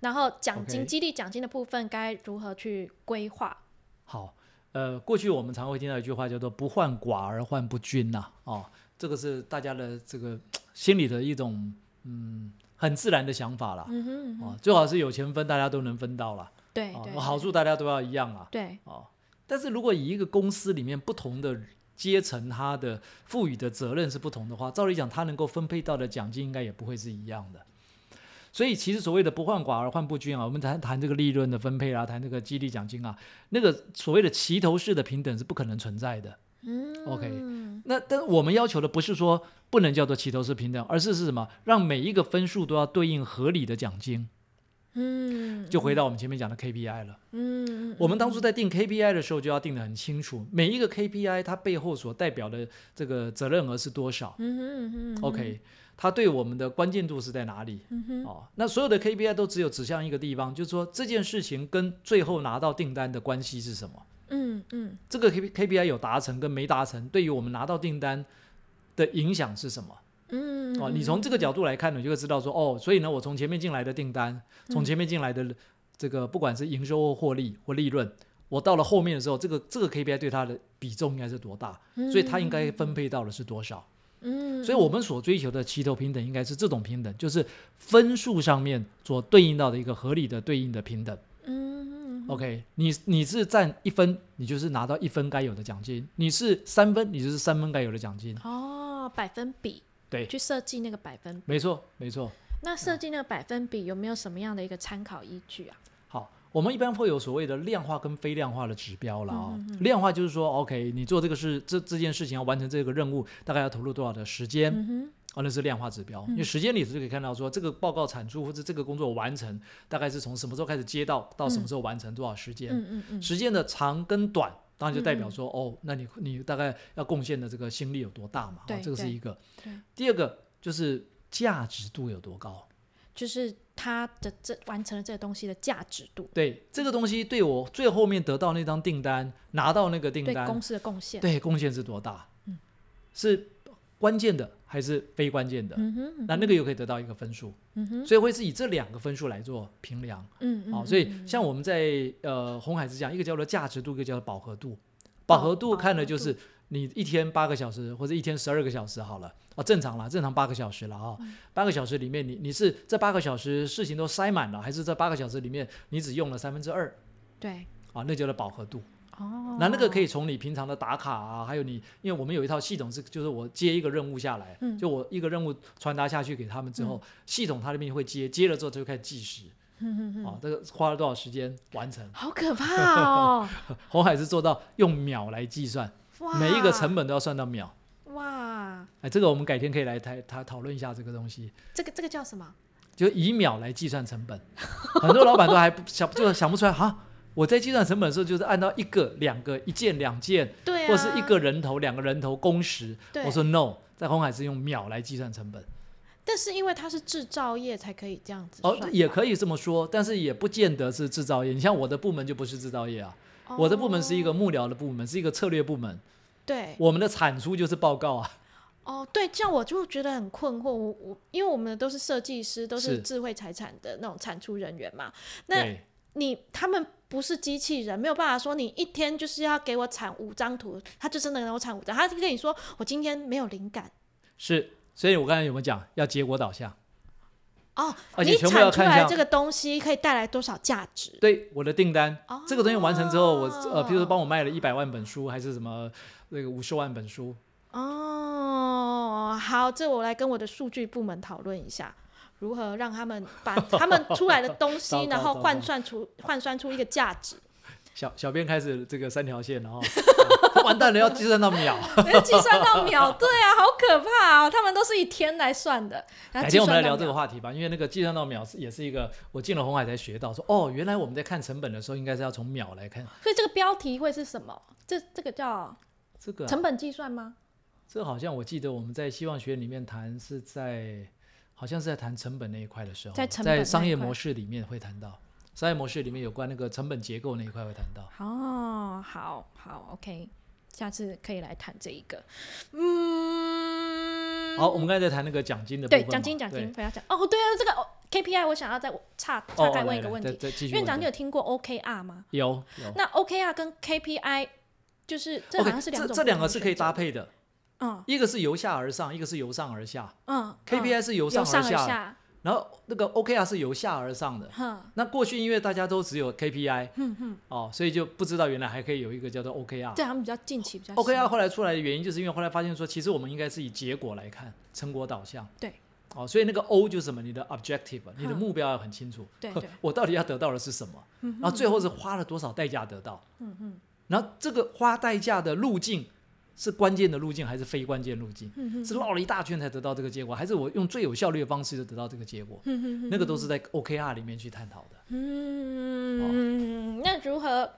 然后奖金激励奖金的部分该如何去规划？好，呃，过去我们常会听到一句话叫做“不患寡而患不均”呐，哦，这个是大家的这个心里的一种嗯很自然的想法啦。嗯哼嗯哼，哦，最好是有钱分，大家都能分到啦。哦对对，，好处大家都要一样啊。对，哦，但是如果以一个公司里面不同的阶层，他的赋予的责任是不同的话，照理讲，他能够分配到的奖金应该也不会是一样的。所以，其实所谓的不患寡而患不均啊，我们谈谈这个利润的分配啊，谈这个激励奖金啊，那个所谓的齐头式的平等是不可能存在的。嗯 OK 那但我们要求的不是说不能叫做齐头式平等，而是是什么？让每一个分数都要对应合理的奖金。嗯，就回到我们前面讲的 KPI 了。嗯，嗯我们当初在定 KPI 的时候，就要定得很清楚，每一个 KPI 它背后所代表的这个责任额是多少。嗯哼嗯哼嗯哼 OK，它对我们的关键度是在哪里？哦，那所有的 KPI 都只有指向一个地方，就是说这件事情跟最后拿到订单的关系是什么？嗯嗯这个 K KPI 有达成跟没达成，对于我们拿到订单的影响是什么？嗯哦，你从这个角度来看，你就会知道说，哦，所以呢，我从前面进来的订单，嗯从前面进来的这个不管是营收或获利或利润，我到了后面的时候，这个这个 KPI 对它的比重应该是多大，所以它应该分配到的是多少？嗯，所以我们所追求的齐头平等应该是这种平等，就是分数上面所对应到的一个合理的对应的平等。嗯 OK，你你是占一分，你就是拿到一分该有的奖金；你是三分，你就是三分该有的奖金。哦，百分比对，去设计那个百分比。没错，没错。那设计那个百分比有没有什么样的一个参考依据啊？好，我们一般会有所谓的量化跟非量化的指标了啊、嗯嗯量化就是说，OK，你做这个事，这这件事情要完成这个任务，大概要投入多少的时间？嗯，哦，那是量化指标，因为时间里头就可以看到说，这个报告产出或者这个工作完成，大概是从什么时候开始接到，到什么时候完成，多少时间？嗯嗯嗯，时间的长跟短，当然就代表说，哦，那你你大概要贡献的这个心力有多大嘛？这个是一个。第二个就是价值度有多高。就是它的这完成了这个东西的价值度，对这个东西，对我最后面得到那张订单，拿到那个订单，对公司的贡献。对贡献是多大？嗯是关键的还是非关键的？嗯哼，那那个又可以得到一个分数，嗯哼，所以会是以这两个分数来做评量。嗯嗯，好、所以嗯像我们在呃红海之讲，一个叫做价值度，一个叫做饱和度。饱和度看的就是你一天八个小时或者一天十二个小时好了，哦，正常了，正常八个小时了啊、嗯八个小时里面你你是这八个小时事情都塞满了，还是这八个小时里面你只用了三分之二对啊？那叫做饱和度。哦，那那个可以从你平常的打卡啊，还有你，因为我们有一套系统是，就是我接一个任务下来，嗯就我一个任务传达下去给他们之后，系统它那边会接，接了之后就开始计时，嗯啊，这个花了多少时间完成？好可怕哦！红海是做到用秒来计算，哇，每一个成本都要算到秒。哇，哎，这个我们改天可以来谈谈讨论一下这个东西，这个这个叫什么？就以秒来计算成本。很多老板都还不想，就想不出来哈。我在计算成本的时候，就是按照一个、两个、一件、两件，对啊，或是一个人头、两个人头工时。我说 no，在红海是用秒来计算成本。但是因为它是制造业才可以这样子哦，也可以这么说，但是也不见得是制造业。你像我的部门就不是制造业啊，我的部门是一个哦幕僚的部门，是一个策略部门。对我们的产出就是报告啊。哦对，这样我就觉得很困惑。我我因为我们都是设计师，都是是智慧财产的那种产出人员嘛，那，你他们不是机器人，没有办法说你一天就是要给我产五张图，他就真的给我产五张。他就跟你说我今天没有灵感是。所以我刚才有没有讲要结果导向？哦，而且你全部要看向产出来这个东西可以带来多少价值？对我的订单，哦这个东西完成之后，我呃，比如说帮我卖了一百万本书，还是什么那个五十万本书，哦，好，这我来跟我的数据部门讨论一下，如何让他们把 他们出来的东西，然后换算出换算出一个价值。小小编开始这个三条线然后，啊 完蛋了，要计算到秒。要计算到秒，对啊，好可怕啊！他们都是以天来算的。然后改计天我们来聊这个话题吧，因为那个计算到秒是也是一个我进了红海才学到，说哦，原来我们在看成本的时候，应该是要从秒来看所以这个标题会是什么？这这个叫这个啊、成本计算吗？这好像我记得我们在希望学院里面谈是在，好像是在谈成本那一块的时候，在成本那一商业模式里面会谈到，商业模式里面有关那个成本结构那一块会谈到。哦，好好，OK，下次可以来谈这一个。嗯，好，我们刚才在谈那个奖金的部对分对奖金奖金对。不要讲。哦，对啊，这个、哦、KPI 我想要再岔岔哦，开哦来来再问一个。问题，院长你有听过 OKR 吗？有有。那 OKR 跟 KPI 就是这好像是两种这这两个是可以搭配的，嗯。一个是由下而上，一个是由上而下。嗯 KPI 是由上而，下，然后那个 OKR 是由下而上的。那过去因为大家都只有 KPI 哦，所以就不知道原来还可以有一个叫做 OKR。对他们比较近期比较 OKR 后来出来的原因，就是因为后来发现说，其实我们应该是以结果来看，成果导向。对。哦，所以那个 O 就是什么？你的 objective，你的嗯目标要很清楚。对对 我到底要得到的是什么？然后最后是花了多少代价得到？嗯嗯然后这个花代价的路径是关键的路径还是非关键路径？是绕了一大圈才得到这个结果，还是我用最有效率的方式就得到这个结果？那个都是在 OKR 里面去探讨的。嗯，那如何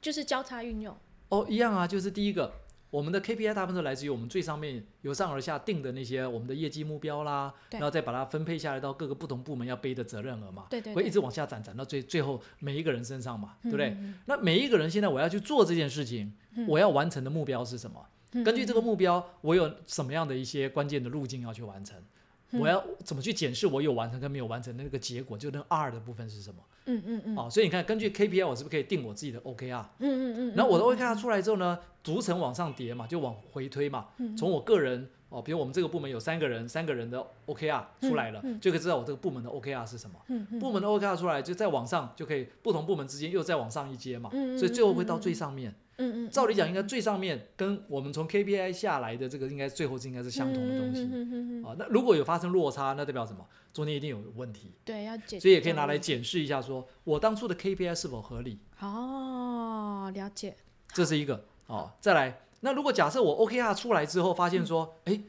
就是交叉运用？哦，一样啊，就是第一个，我们的 KPI 大部分都来自于我们最上面由上而下定的那些我们的业绩目标啦，然后再把它分配下来到各个不同部门要背的责任额嘛，对对对会一直往下攒，攒到最最后每一个人身上嘛，对不对？嗯那每一个人现在我要去做这件事情，我要完成的目标是什么？嗯根据这个目标，我有什么样的一些关键的路径要去完成？嗯我要怎么去检视我有完成跟没有完成的那个结果？就那个 R 的部分是什么？嗯嗯嗯哦，所以你看，根据 KPI，我是不是可以定我自己的 OKR？嗯嗯嗯，然后我的 OKR 出来之后呢，逐层往上叠嘛，就往回推嘛。嗯从我个人哦，比如我们这个部门有三个人，三个人的 OKR 出来了，就可以知道我这个部门的 OKR 是什么。嗯嗯部门的 OKR 出来，就再往上就可以不同部门之间又再往上一阶嘛。嗯嗯所以最后会到最上面。嗯嗯，照理讲，应该最上面跟我们从 KPI 下来的这个，应该最后是应该是相同的东西。嗯嗯嗯嗯啊，那如果有发生落差，那代表什么？中间一定有问题，对，要解，所以也可以拿来。检视一下说，我当初的 KPI 是否合理。哦，了解。这是一个哦。再来，那如果假设我 OKR 出来之后，发现说，哎、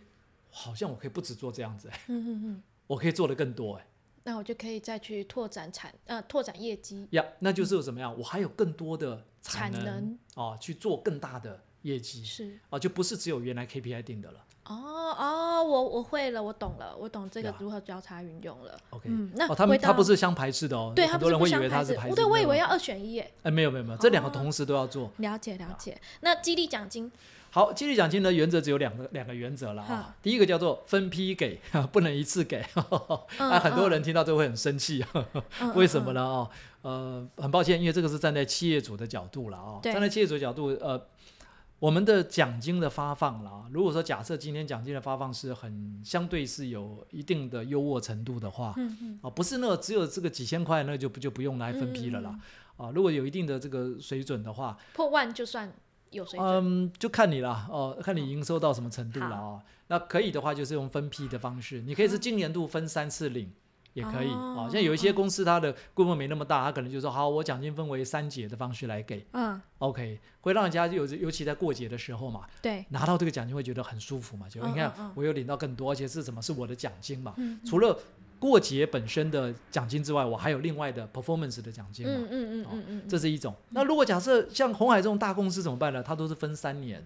好像我可以不止做这样子，哎嗯嗯嗯，我可以做的更多，哎那我就可以再去拓展产呃拓展业绩呀，那就是怎么样？我还有更多的产能哦，去做更大的业绩是。哦，就不是只有原来 KPI 定的了。哦哦，我我会了，我懂了，我懂这个如何交叉运用了。OK，、嗯，那哦，他们他不是相排斥的哦，对，很它不是不多人会以为他是排斥。对，我以为要二选一耶。哎，没有没有没有，这两个哦同时都要做。了解了解。那激励奖金，好，激励奖金的原则只有两个两个原则了啊。第一个叫做分批给，不能一次给。嗯啊，很多嗯人听到都会很生气，嗯为什么嗯呢？哦，呃，很抱歉，因为这个是站在企业主的角度了啊。站在企业主的角度，呃，我们的奖金的发放了啊，如果说假设今天奖金的发放是很相对是有一定的优渥程度的话，嗯嗯啊，不是那个只有这个几千块，那就不就不用来分批了啦。啊，如果有一定的这个水准的话，破万就算有水准。嗯，就看你啦，哦，看你营收到什么程度了好。哦。那可以的话，就是用分批的方式，你可以是今年度分三次领。也可以哦哦，像有一些公司它的规模没那么大，它可能就说好，我奖金分为三节的方式来给。嗯，，OK，会让人家有尤其在过节的时候嘛，对，拿到这个奖金会觉得很舒服嘛，就你看嗯嗯。嗯我有领到更多，而且是什么是我的奖金嘛，嗯。除了过节本身的奖金之外，我还有另外的 performance 的奖金嘛，嗯嗯嗯嗯嗯，这是一种。那如果假设像红海这种大公司怎么办呢？它都是分三年。哦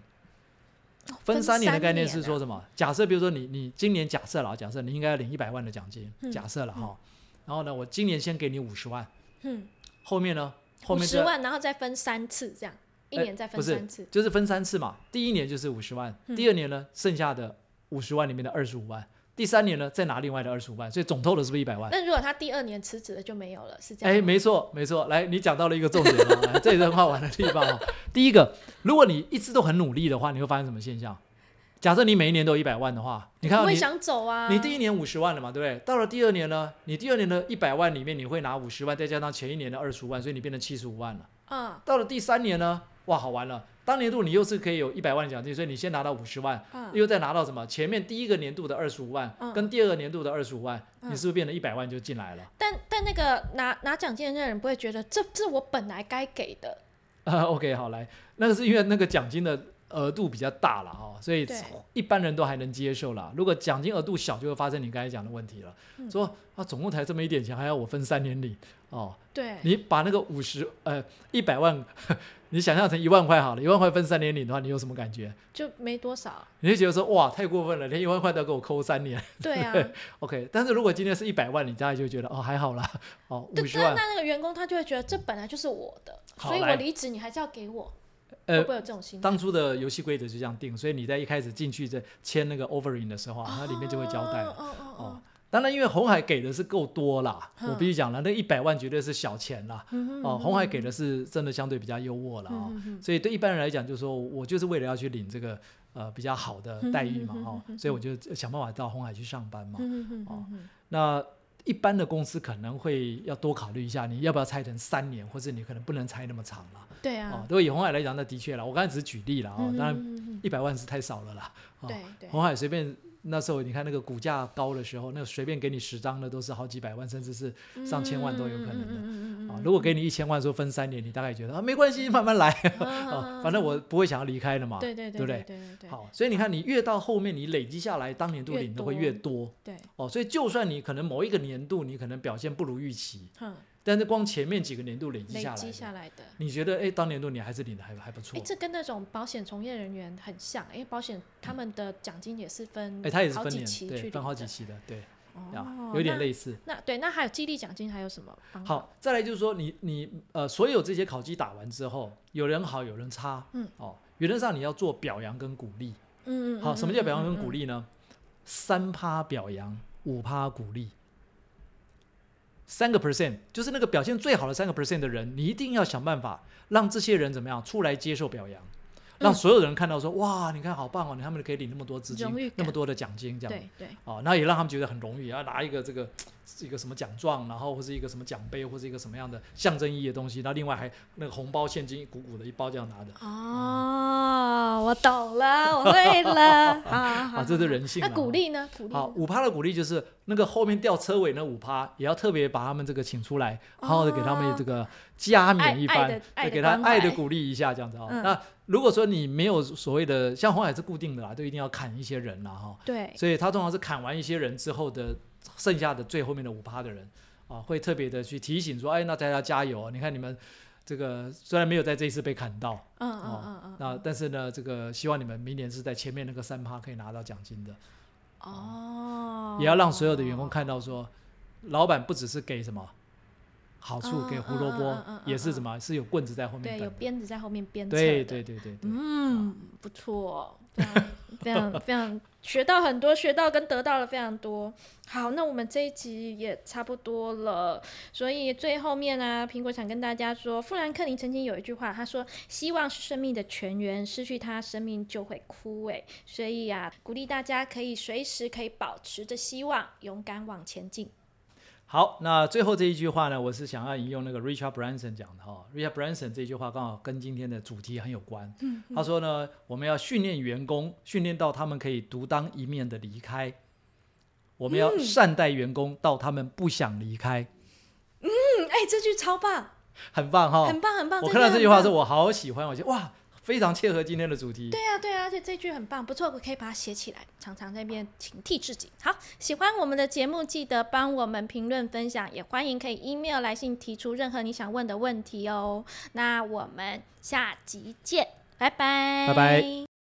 分三年的概念是说什么？假设比如说你你今年假设了，假设你应该要领一百万的奖金，嗯假设了哈，然后呢，我今年先给你五十万，嗯，后面呢，后五十万，然后再分三次，这样一哎年再分三次。就是分三次嘛。第一年就是五十万，嗯第二年呢，剩下的五十万里面的二十五万，第三年呢再拿另外的二十五万，所以总 total 是不是一百万？那如果他第二年辞职了就没有了，是这样哎，没错，没错。来，你讲到了一个重点了，来 这也是很好玩的地方哦。第一个，如果你一直都很努力的话，你会发生什么现象？假设你每一年都有一百万的话，你看你不会想走啊。你第一年五十万了嘛，对不对？到了第二年呢，你第二年的一百万里面，你会拿五十万，再加上前一年的二十五万，所以你变成七十五万了。嗯，到了第三年呢，哇，好玩了，当年度你又是可以有一百万的奖金，所以你先拿到五十万，嗯又再拿到什么？前面第一个年度的二十五万，嗯跟第二个年度的二十五万，嗯你是不是变成一百万就进来了？但但那个拿拿奖金的那个人不会觉得这这我本来该给的，啊，OK，好来，那个是因为那个奖金的额度比较大了哈、所以一般人都还能接受啦。如果奖金额度小，就会发生你刚才讲的问题了，嗯说啊，总共才这么一点钱，还要我分三年领哦。对，你把那个五十呃一百万，你想象成一万块好了，一万块分三年领的话，你有什么感觉？就没多少。你就觉得说哇，太过分了，连一万块都要给我扣三年。对啊，OK，但是如果今天是一百万，你大概就觉得哦还好啦，哦五十万，那那那个员工他就会觉得这本来就是我的，所以我离职你还是要给我，会呃不会有这种心态？当初的游戏规则就这样定，所以你在一开始进去在签那个 offering 的时候啊，它里面就会交代。了哦哦哦哦，当然，因为红海给的是够多啦，嗯我必须讲了，那一百万绝对是小钱啦。嗯哦，红海给的是真的相对比较优渥了啊、嗯嗯所以对一般人来讲，就是说我就是为了要去领这个呃比较好的待遇嘛，嗯哦嗯嗯，所以我就想办法到红海去上班嘛。嗯嗯哦嗯那一般的公司可能会要多考虑一下，你要不要拆成三年，或者你可能不能拆那么长了。对啊哦，，如果以红海来讲，那的确了，我刚才只是举例了哦，嗯当然嗯嗯嗯一百万是太少了啦。哦对对，红海随便那时候你看那个股价高的时候，那个随便给你十张的都是好几百万，甚至是上千万都有可能的。能啊，如果给你一千万，说分三年，你大概觉得啊没关系，慢慢来嗯啊，反正我不会想要离开的嘛，对对对不对？对对对对，好，所以你看，你越到后面，你累积下来，当年度的会多越多对，哦。所以就算你可能某一个年度你可能表现不如预期，哼，但是光前面几个年度累积下来累，积下来的。你觉得哎，当年度你还是领的还还不错哎，，这跟那种保险从业人员很像，因为保险他们的奖金也是分，哎，他也是分年，对，期分好几期的，对，哦，有点那。类似。那对，那还有激励奖金还有什么？好，再来就是说你你呃，所有这些考绩打完之后，有人好，有人差，嗯，哦，原则上你要做表扬跟鼓励。嗯，嗯嗯，好，什么叫表扬跟鼓励？励呢？三趴表扬，五趴鼓励，三个 percent 就是那个表现最好的三个 percent 的人，你一定要想办法让这些人怎么样出来接受表扬，让嗯。所有人看到说，哇，你看好棒哦，你他们可以领那么多资金那么多的奖金，这样。对对，哦，那也让他们觉得很荣誉，要拿一个这个一个什么奖状，然后或是一个什么奖杯，或是一个什么样的象征意义的东西，那另外还那个红包现金鼓鼓的一包这样拿的，哦，我懂了，我会了，好好啊，这是人性啊。那鼓励呢？鼓励好，五趴的鼓励就是那个后面吊车尾那五趴，也要特别把他们这个请出来，好好的给他们这个加冕一番给他爱的鼓励一下，这样子啊。嗯那如果说你没有所谓的，像红海是固定的啦，都一定要砍一些人啦哈，对，所以他通常是砍完一些人之后的剩下的最后面的五趴的人啊，会特别的去提醒说，哎，那大家加油啊！你看你们这个虽然没有在这一次被砍到，嗯嗯哦嗯嗯，那但是呢，这个希望你们明年是在前面那个三趴可以拿到奖金的。哦，也要让所有的员工看到说，老板不只是给什么好处，嗯给胡萝卜也是什么是有棍子在后面对，有。鞭子在后面鞭对对对对对，嗯，不错，非常非常非常学到很多，学到跟得到了非常多。好，那我们这一集也差不多了，所以最后面呢、苹果想跟大家说，富兰克林曾经有一句话，他说：“希望是生命的泉源，失去它，生命就会枯萎。”所以啊，鼓励大家可以随时可以保持着希望，勇敢往前进。好，那最后这一句话呢，我是想要引用那个 Richard Branson 讲的哈、Richard Branson 这句话刚好跟今天的主题很有关。他说呢，我们要训练员工，训练到他们可以独当一面的离开。我们要善待员工到他们不想离开，嗯，哎、这句超棒，很棒哈、很棒，很棒。我看到这句话的时，候。我好喜欢，我觉得哇，非常切合今天的主题。对啊，对啊，而且这句很棒，不错，我可以把它写起来，常常在那边警惕自己。好，喜欢我们的节目，记得帮我们评论分享，也欢迎可以 email 来信提出任何你想问的问题哦。那我们下集见，拜拜，拜拜。